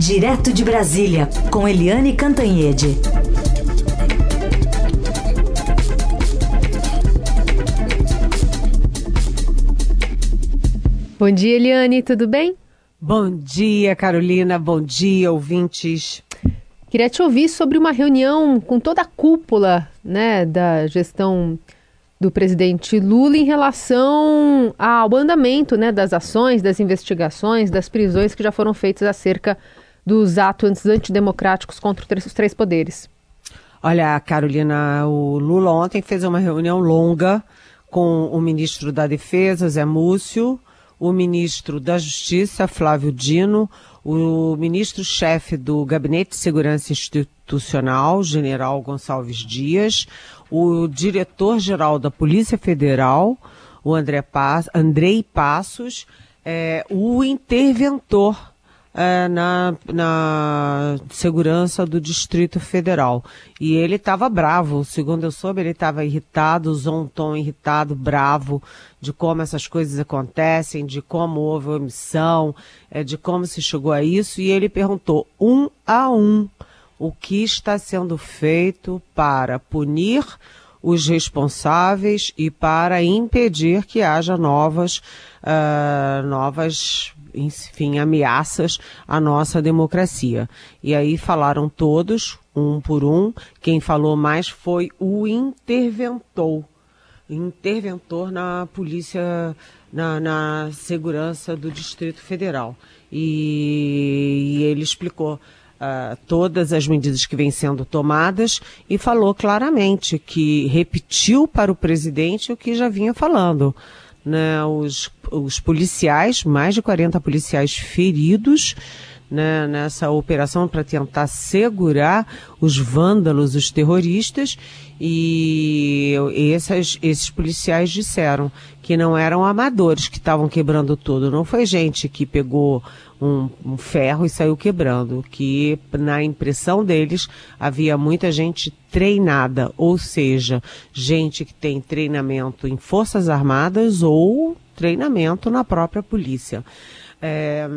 Direto de Brasília, com Eliane Cantanhede. Bom dia, Eliane, tudo bem? Bom dia, Carolina. Bom dia, ouvintes. Queria te ouvir sobre uma reunião com toda a cúpula né, da gestão do presidente Lula em relação ao andamento né, das ações, das investigações, das prisões que já foram feitas acerca dos atos antidemocráticos contra os três poderes. Olha, Carolina, o Lula ontem fez uma reunião longa com o ministro da Defesa, Zé Múcio, o ministro da Justiça, Flávio Dino, o ministro-chefe do Gabinete de Segurança Institucional, general Gonçalves Dias, o diretor-geral da Polícia Federal, o André Andrei Passos, é, o interventor é, na, na segurança do Distrito Federal. E ele estava bravo, segundo eu soube, ele estava irritado, usou um tom irritado, bravo, de como essas coisas acontecem, de como houve omissão, é, de como se chegou a isso, e ele perguntou um a um o que está sendo feito para punir os responsáveis e para impedir que haja novas, uh, novas enfim, ameaças à nossa democracia. E aí falaram todos, um por um. Quem falou mais foi o interventor, interventor na polícia, na, na segurança do Distrito Federal. E, e ele explicou uh, todas as medidas que vêm sendo tomadas e falou claramente que repetiu para o presidente o que já vinha falando né, os, os policiais, mais de 40 policiais feridos né, nessa operação para tentar segurar os vândalos, os terroristas, e esses, esses policiais disseram que não eram amadores que estavam quebrando tudo, não foi gente que pegou um, um, ferro e saiu quebrando, que na impressão deles havia muita gente treinada, ou seja, gente que tem treinamento em forças armadas ou treinamento na própria polícia. É,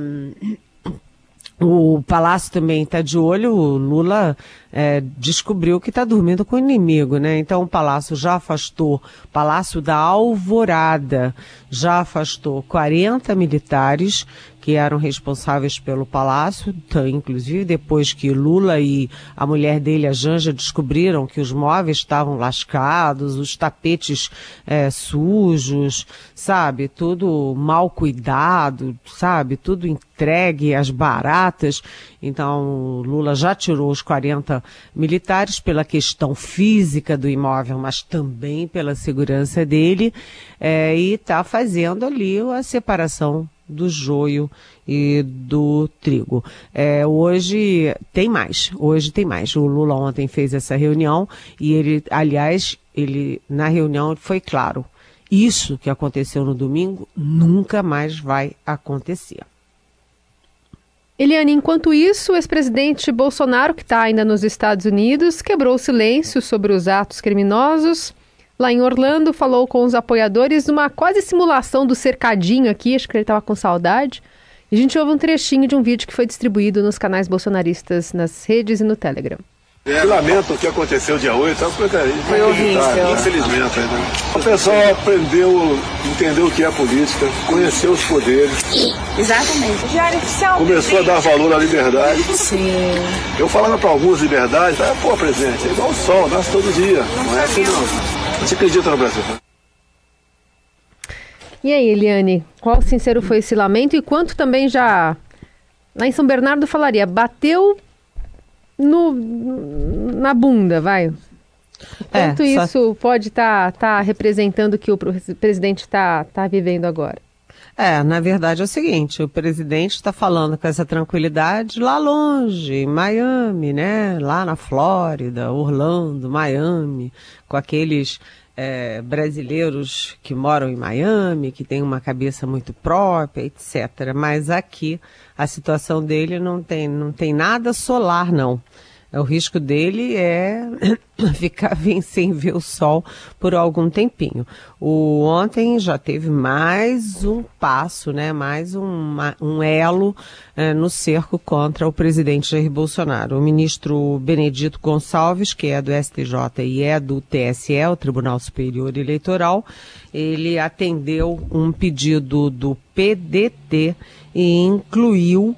o Palácio também está de olho, o Lula é, descobriu que está dormindo com o inimigo, né? Então o Palácio já afastou, Palácio da Alvorada já afastou 40 militares que eram responsáveis pelo palácio, inclusive depois que Lula e a mulher dele, a Janja, descobriram que os móveis estavam lascados, os tapetes é, sujos, sabe, tudo mal cuidado, sabe, tudo entregue às baratas. Então, Lula já tirou os 40 militares pela questão física do imóvel, mas também pela segurança dele, é, e está fazendo ali a separação do joio e do trigo. É, hoje tem mais, hoje tem mais. O Lula ontem fez essa reunião e ele, aliás, ele na reunião foi claro, isso que aconteceu no domingo nunca mais vai acontecer. Eliane, enquanto isso, o ex-presidente Bolsonaro, que está ainda nos Estados Unidos, quebrou o silêncio sobre os atos criminosos lá em Orlando, falou com os apoiadores numa quase simulação do cercadinho aqui, acho que ele estava com saudade. E a gente ouve um trechinho de um vídeo que foi distribuído nos canais bolsonaristas, nas redes e no Telegram. Eu lamento o que aconteceu dia 8, é foi horrível. Infelizmente, né? O pessoal aprendeu, entendeu o que é política, conheceu os poderes. Exatamente. Diário oficial. Começou a dar valor à liberdade. Sim. Eu falava para alguns liberdades, ah, pô, presidente, é igual o sol, nasce todo dia. Não, não é assim não. Você acredita no Brasil? E aí, Eliane, qual sincero foi esse lamento e quanto também já, lá em São Bernardo falaria, bateu no, na bunda, vai? Quanto é, isso só... pode estar tá, tá representando o que o presidente está tá vivendo agora? É, na verdade é o seguinte, o presidente está falando com essa tranquilidade lá longe, em Miami, né? Lá na Flórida, Orlando, Miami, com aqueles é, brasileiros que moram em Miami, que têm uma cabeça muito própria, etc. Mas aqui a situação dele não tem, não tem nada solar, não. O risco dele é ficar sem ver o sol por algum tempinho. O ontem já teve mais um passo, né? Mais um, um elo é, no cerco contra o presidente Jair Bolsonaro. O ministro Benedito Gonçalves, que é do STJ e é do TSE, o Tribunal Superior Eleitoral, ele atendeu um pedido do PDT e incluiu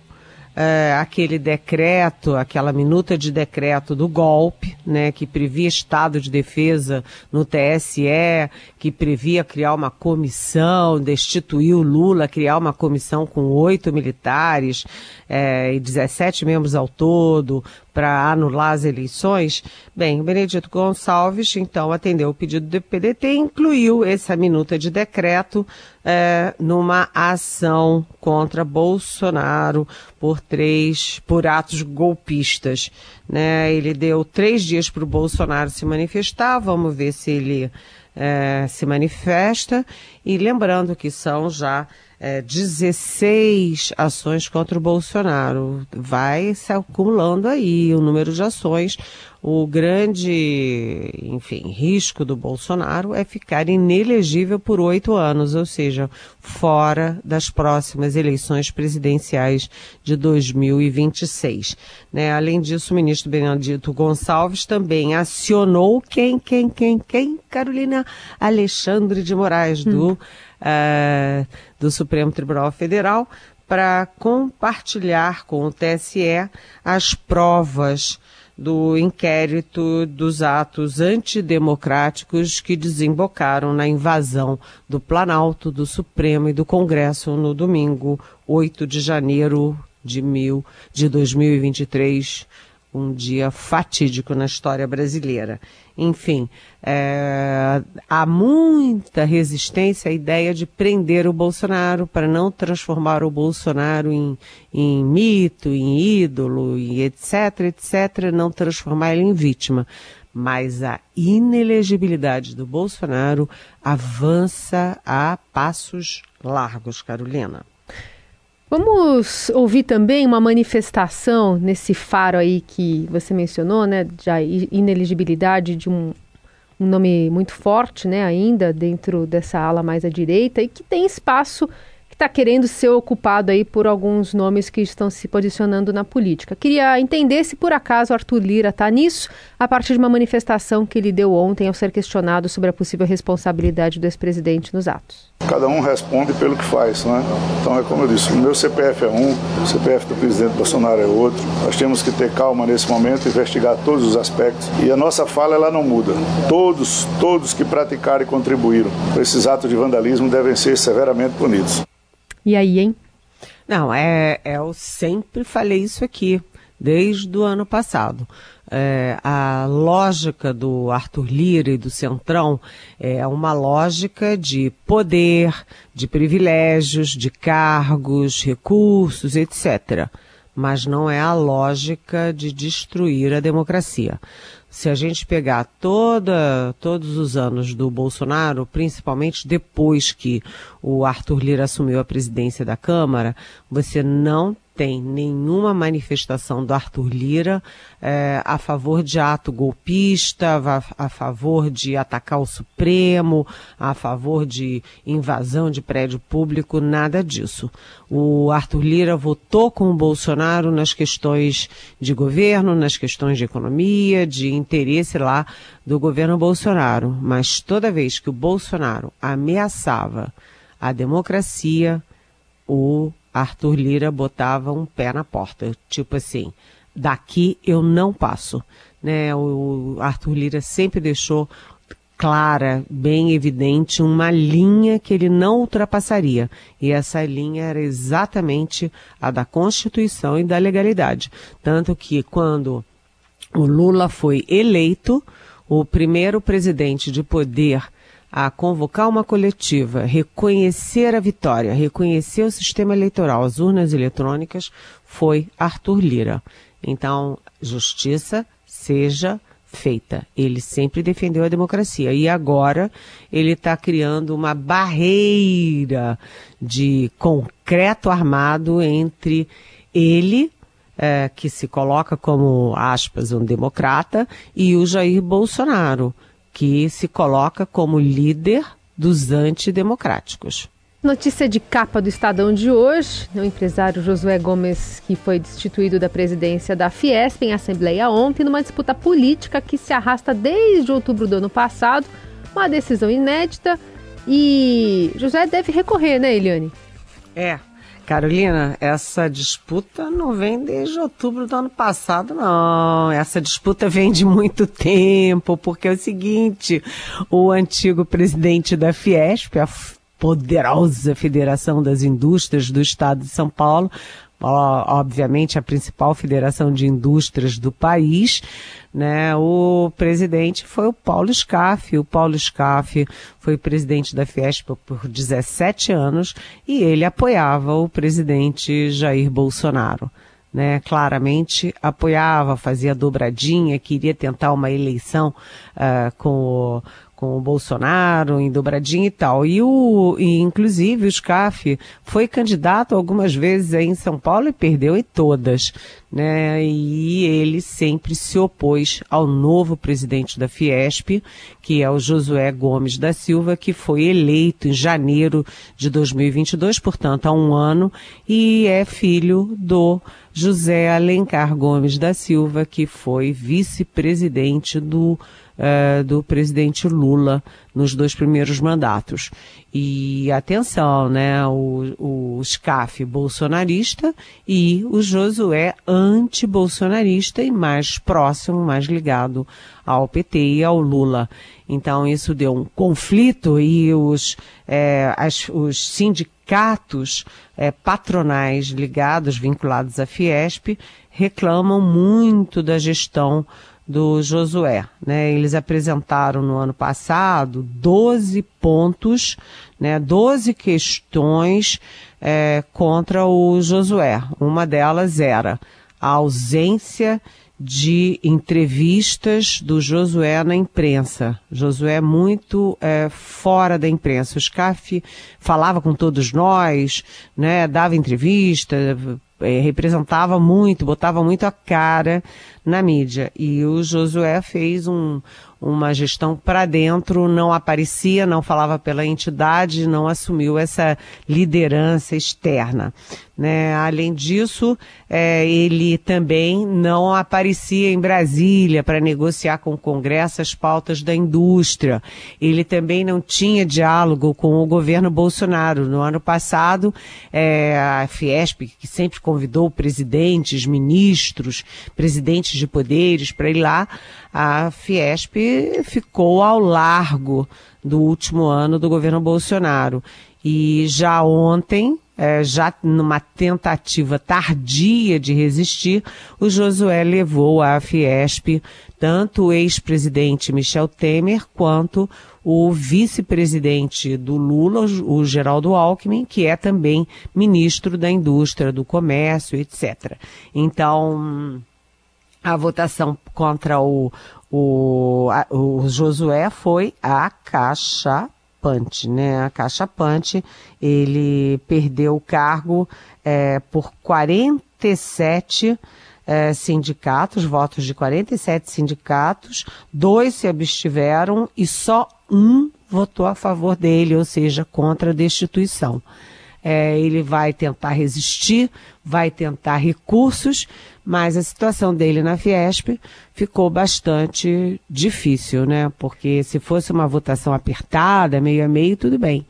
é, aquele decreto, aquela minuta de decreto do golpe, né, que previa estado de defesa no TSE, que previa criar uma comissão, destituir o Lula, criar uma comissão com oito militares é, e 17 membros ao todo para anular as eleições. Bem, o Benedito Gonçalves, então, atendeu o pedido do PDT e incluiu essa minuta de decreto é, numa ação contra Bolsonaro por três, por atos golpistas. Né? Ele deu três dias para o Bolsonaro se manifestar, vamos ver se ele é, se manifesta. E lembrando que são já é, 16 ações contra o Bolsonaro. Vai se acumulando aí o número de ações. O grande, enfim, risco do Bolsonaro é ficar inelegível por oito anos, ou seja, fora das próximas eleições presidenciais de 2026. Né? Além disso, o ministro Benedito Gonçalves também acionou quem, quem, quem, quem? Carolina Alexandre de Moraes, hum. do, uh, do Supremo Tribunal Federal, para compartilhar com o TSE as provas do inquérito dos atos antidemocráticos que desembocaram na invasão do Planalto, do Supremo e do Congresso no domingo 8 de janeiro de, mil, de 2023, um dia fatídico na história brasileira. Enfim, é, há muita resistência à ideia de prender o Bolsonaro para não transformar o Bolsonaro em, em mito, em ídolo, e etc, etc, não transformar ele em vítima. Mas a inelegibilidade do Bolsonaro avança a passos largos, Carolina. Vamos ouvir também uma manifestação nesse faro aí que você mencionou, né, de ineligibilidade de um, um nome muito forte, né, ainda dentro dessa ala mais à direita e que tem espaço está querendo ser ocupado aí por alguns nomes que estão se posicionando na política. Queria entender se por acaso Arthur Lira está nisso, a partir de uma manifestação que ele deu ontem ao ser questionado sobre a possível responsabilidade do ex-presidente nos atos. Cada um responde pelo que faz, né? Então é como eu disse, o meu CPF é um, o CPF do presidente Bolsonaro é outro. Nós temos que ter calma nesse momento, investigar todos os aspectos e a nossa fala ela não muda. Todos, todos que praticaram e contribuíram para esses atos de vandalismo devem ser severamente punidos. E aí, hein? Não, é, é, eu sempre falei isso aqui, desde o ano passado. É, a lógica do Arthur Lira e do Centrão é uma lógica de poder, de privilégios, de cargos, recursos, etc. Mas não é a lógica de destruir a democracia. Se a gente pegar toda, todos os anos do Bolsonaro, principalmente depois que o Arthur Lira assumiu a presidência da Câmara, você não tem nenhuma manifestação do Arthur Lira é, a favor de ato golpista, a, a, favor de atacar o Supremo, a favor de invasão de prédio público, nada disso. O Arthur Lira votou com o Bolsonaro nas questões de governo, nas questões de economia, de interesse lá do governo Bolsonaro. Mas toda vez que o Bolsonaro ameaçava a democracia, o Arthur Lira botava um pé na porta, tipo assim, daqui eu não passo. Né? O Arthur Lira sempre deixou clara, bem evidente, uma linha que ele não ultrapassaria. E essa linha era exatamente a da Constituição e da legalidade. Tanto que quando o Lula foi eleito, o primeiro presidente de poder a convocar uma coletiva, reconhecer a vitória, reconhecer o sistema eleitoral, as urnas eletrônicas, foi Arthur Lira. Então, justiça seja feita. Ele sempre defendeu a democracia e agora ele está criando uma barreira de concreto armado entre ele é, que se coloca como, aspas, um democrata, e o Jair Bolsonaro, que se coloca como líder dos antidemocráticos. Notícia de capa do Estadão de hoje: o empresário Josué Gomes, que foi destituído da presidência da Fiesp em assembleia ontem, numa disputa política que se arrasta desde outubro do ano passado, uma decisão inédita. E José deve recorrer, né, Eliane? É. Carolina, essa disputa não vem desde outubro do ano passado, não. Essa disputa vem de muito tempo, porque é o seguinte: o antigo presidente da Fiesp, a poderosa Federação das Indústrias do Estado de São Paulo, obviamente a principal federação de indústrias do país, né? O presidente foi o Paulo Scaff. O Paulo Scaff foi presidente da Fiesp por 17 anos e ele apoiava o presidente Jair Bolsonaro. Né, claramente apoiava, fazia dobradinha, queria tentar uma eleição uh, com o com o Bolsonaro em dobradinha e tal. E o, e inclusive o SCAF foi candidato algumas vezes aí em São Paulo e perdeu em todas, né? E ele sempre se opôs ao novo presidente da Fiesp, que é o Josué Gomes da Silva, que foi eleito em janeiro de 2022, portanto há um ano, e é filho do José Alencar Gomes da Silva, que foi vice-presidente do uh, do presidente Lula nos dois primeiros mandatos. E atenção, né? O, o SCAF bolsonarista e o Josué anti-bolsonarista e mais próximo, mais ligado ao PT e ao Lula. Então isso deu um conflito e os, é, as, os sindicatos é, patronais ligados, vinculados à Fiesp, reclamam muito da gestão do Josué. Né? Eles apresentaram no ano passado 12 pontos, né? 12 questões é, contra o Josué. Uma delas era a ausência de entrevistas do Josué na imprensa. Josué muito é, fora da imprensa. O SCAF falava com todos nós, né, dava entrevista, é, representava muito, botava muito a cara na mídia. E o Josué fez um, uma gestão para dentro, não aparecia, não falava pela entidade, não assumiu essa liderança externa. Né? Além disso, é, ele também não aparecia em Brasília para negociar com o Congresso as pautas da indústria. Ele também não tinha diálogo com o governo Bolsonaro. No ano passado, é, a Fiesp, que sempre convidou presidentes, ministros, presidentes de poderes para ir lá, a Fiesp ficou ao largo do último ano do governo Bolsonaro. E já ontem, é, já numa tentativa tardia de resistir, o Josué levou à Fiesp tanto o ex-presidente Michel Temer quanto o vice-presidente do Lula, o Geraldo Alckmin, que é também ministro da Indústria, do Comércio, etc. Então, a votação contra o, o, a, o Josué foi a Caixa Pante, né? A Caixa Pante, ele perdeu o cargo é, por 47 é, sindicatos, votos de 47 sindicatos, dois se abstiveram e só um votou a favor dele, ou seja, contra a destituição. É, ele vai tentar resistir, vai tentar recursos, mas a situação dele na Fiesp ficou bastante difícil, né? Porque se fosse uma votação apertada, meio a meio, tudo bem.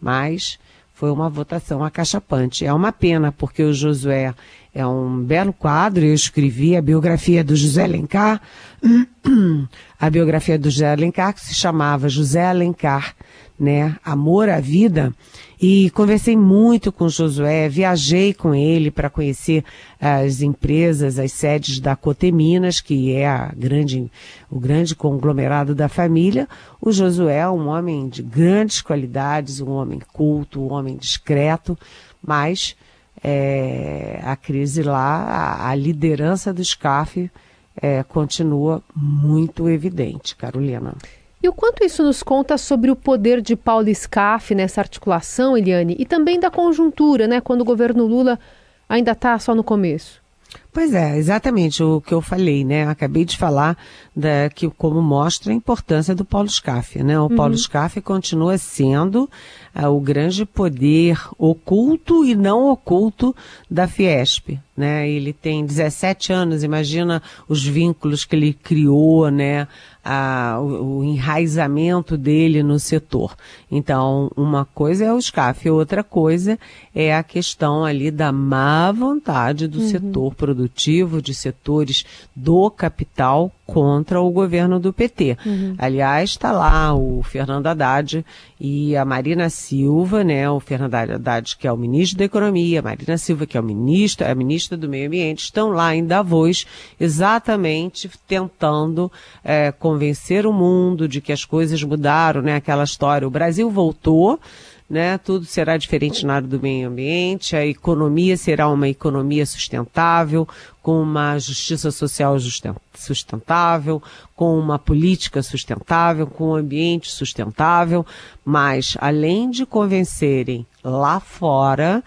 Mas foi uma votação acachapante. É uma pena, porque o Josué é um belo quadro. Eu escrevi a biografia do José Alencar, a biografia do José Alencar, que se chamava José Alencar, né? Amor à Vida. E conversei muito com Josué, viajei com ele para conhecer as empresas, as sedes da Coteminas, que é a grande, o grande conglomerado da família. O Josué é um homem de grandes qualidades, um homem culto, um homem discreto, mas é, a crise lá, a, a liderança do SCAF é, continua muito evidente, Carolina. E o quanto isso nos conta sobre o poder de Paulo Scaff nessa articulação, Eliane, e também da conjuntura, né, quando o governo Lula ainda está só no começo? Pois é, exatamente o que eu falei, né? Acabei de falar da, que como mostra a importância do Paulo Scaff, né? O uhum. Paulo Scaff continua sendo uh, o grande poder oculto e não oculto da Fiesp, né? Ele tem 17 anos, imagina os vínculos que ele criou, né? a, o, o, enraizamento dele no setor. Então, uma coisa é o SCAF, outra coisa é a questão ali da má vontade do uhum. setor produtivo, de setores do capital contra o governo do PT. Uhum. Aliás, está lá o Fernando Haddad e a Marina Silva, né? O Fernando Haddad, que é o ministro da Economia, a Marina Silva, que é o ministro, a ministra do Meio Ambiente, estão lá em Davos, exatamente tentando é, convencer o mundo de que as coisas mudaram, né? Aquela história, o Brasil voltou, né? Tudo será diferente na área do meio ambiente, a economia será uma economia sustentável, com uma justiça social sustentável, com uma política sustentável, com um ambiente sustentável, mas além de convencerem lá fora,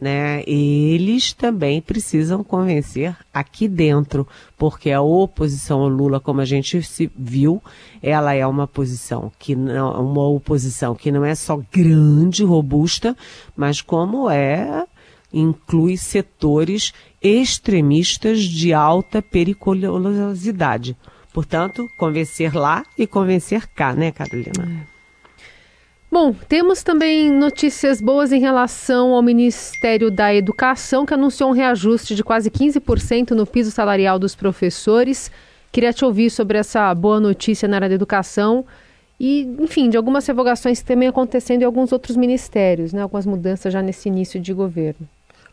né, eles também precisam convencer aqui dentro, porque a oposição ao Lula, como a gente viu, ela é uma posição que não, uma oposição que não é só grande, robusta, mas como é inclui setores extremistas de alta periculosidade. Portanto, convencer lá e convencer cá, né, Carolina? É. Bom, temos também notícias boas em relação ao Ministério da Educação, que anunciou um reajuste de quase 15% no piso salarial dos professores. Queria te ouvir sobre essa boa notícia na área da educação e, enfim, de algumas revogações também acontecendo em alguns outros ministérios, né? Algumas mudanças já nesse início de governo.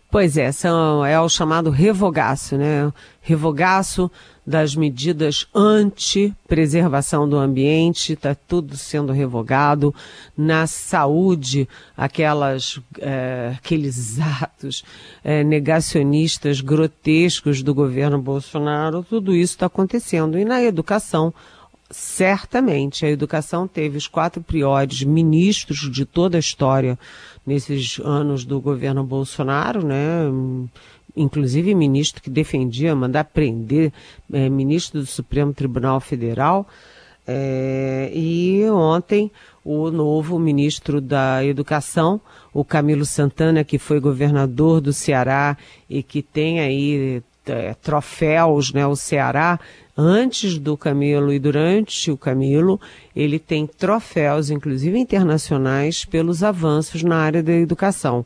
Pois é, são, é o chamado revogaço, né? Revogaço das medidas anti-preservação do ambiente, está tudo sendo revogado. Na saúde, aquelas, é, aqueles atos é, negacionistas grotescos do governo Bolsonaro, tudo isso está acontecendo. E na educação, certamente, a educação teve os quatro piores ministros de toda a história nesses anos do governo Bolsonaro, né? Inclusive ministro que defendia mandar prender é, ministro do Supremo Tribunal Federal. É, e ontem o novo ministro da Educação, o Camilo Santana, que foi governador do Ceará e que tem aí é, troféus, né? O Ceará, antes do Camilo e durante o Camilo, ele tem troféus, inclusive internacionais, pelos avanços na área da educação.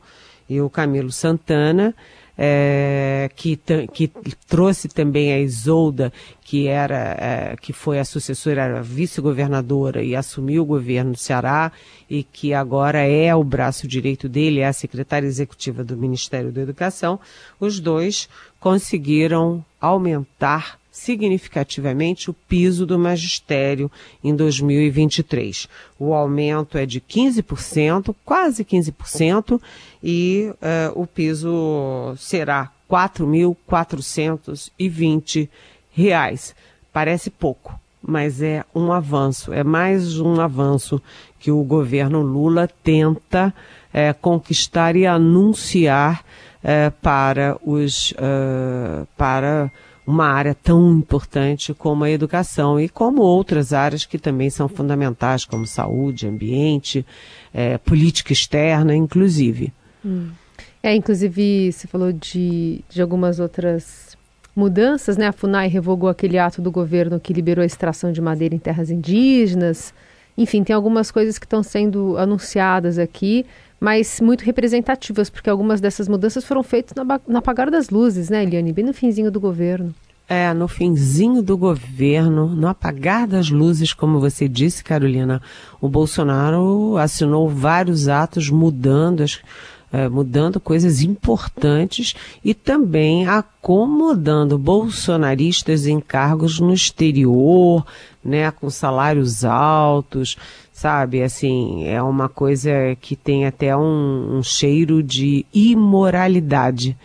E o Camilo Santana é, que, que trouxe também a Isolda, que era, é, que foi a sucessora, era vice-governadora e assumiu o governo do Ceará e que agora é o braço direito dele, é a secretária executiva do Ministério da Educação, os dois conseguiram aumentar significativamente o piso do magistério em 2023. O aumento é de 15%, quase 15%, e uh, o piso será R$ 4.420. Parece pouco, mas é um avanço, é mais um avanço que o governo Lula tenta é, conquistar e anunciar é, para os uh, para uma área tão importante como a educação e como outras áreas que também são fundamentais, como saúde, ambiente, é, política externa, inclusive. Hum. É, inclusive, você falou de, de algumas outras mudanças, né? A FUNAI revogou aquele ato do governo que liberou a extração de madeira em terras indígenas. Enfim, tem algumas coisas que estão sendo anunciadas aqui, mas muito representativas, porque algumas dessas mudanças foram feitas no apagar das luzes, né, Eliane? Bem no finzinho do governo. É, no finzinho do governo, no apagar das luzes, como você disse, Carolina, o Bolsonaro assinou vários atos mudando as, é, mudando coisas importantes e também acomodando bolsonaristas em cargos no exterior, né, com salários altos, sabe? Assim, é uma coisa que tem até um, um cheiro de imoralidade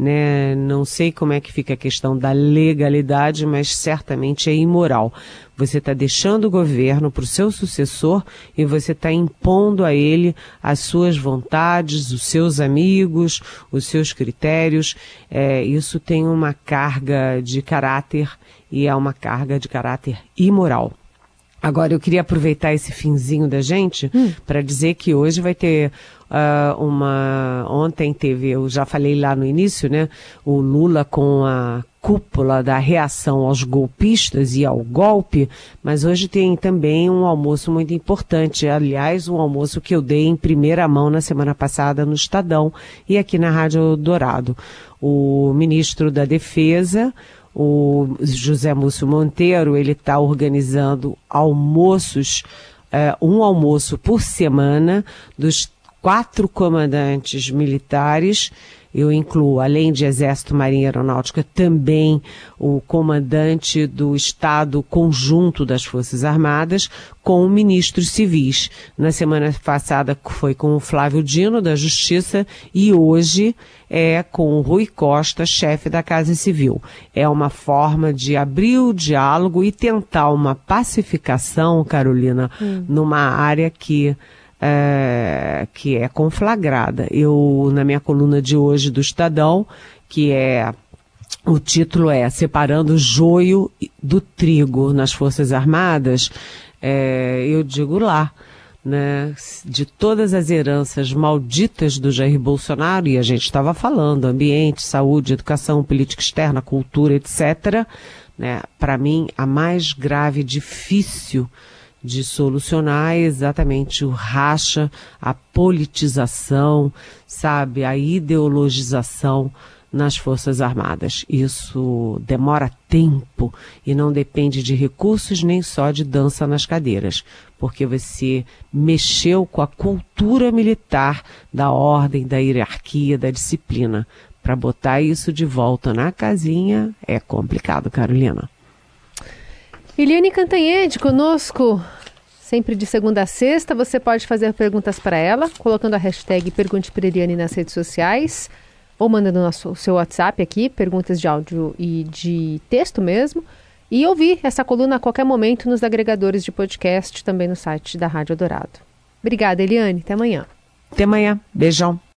né? Não sei como é que fica a questão da legalidade, mas certamente é imoral. Você está deixando o governo para o seu sucessor e você está impondo a ele as suas vontades, os seus amigos, os seus critérios. É, isso tem uma carga de caráter e é uma carga de caráter imoral. Agora, eu queria aproveitar esse finzinho da gente hum. para dizer que hoje vai ter uh, uma. Ontem teve, eu já falei lá no início, né? O Lula com a cúpula da reação aos golpistas e ao golpe, mas hoje tem também um almoço muito importante. Aliás, um almoço que eu dei em primeira mão na semana passada no Estadão e aqui na Rádio Dourado. O ministro da Defesa, o José Múcio Monteiro, ele está organizando almoços, uh, um almoço por semana dos quatro comandantes militares eu incluo, além de Exército, Marinha e Aeronáutica, também o comandante do Estado Conjunto das Forças Armadas, com ministros civis. Na semana passada foi com o Flávio Dino, da Justiça, e hoje é com o Rui Costa, chefe da Casa Civil. É uma forma de abrir o diálogo e tentar uma pacificação, Carolina, hum. numa área que é, que é conflagrada. Eu, na minha coluna de hoje do Estadão, que é o título é Separando o Joio do Trigo nas Forças Armadas, é, eu digo lá, né, de todas as heranças malditas do Jair Bolsonaro, e a gente estava falando, ambiente, saúde, educação, política externa, cultura, etc., né, para mim, a mais grave, difícil de solucionar exatamente o racha, a politização, sabe, a ideologização nas Forças Armadas. Isso demora tempo e não depende de recursos nem só de dança nas cadeiras, porque você mexeu com a cultura militar da ordem, da hierarquia, da disciplina. Para botar isso de volta na casinha é complicado, Carolina. Eliane Cantanhede conosco, sempre de segunda a sexta. Você pode fazer perguntas para ela, colocando a hashtag Pergunte para Eliane nas redes sociais, ou mandando o seu WhatsApp aqui, perguntas de áudio e de texto mesmo. E ouvir essa coluna a qualquer momento nos agregadores de podcast, também no site da Rádio Dourado. Obrigada, Eliane. Até amanhã. Até amanhã. Beijão.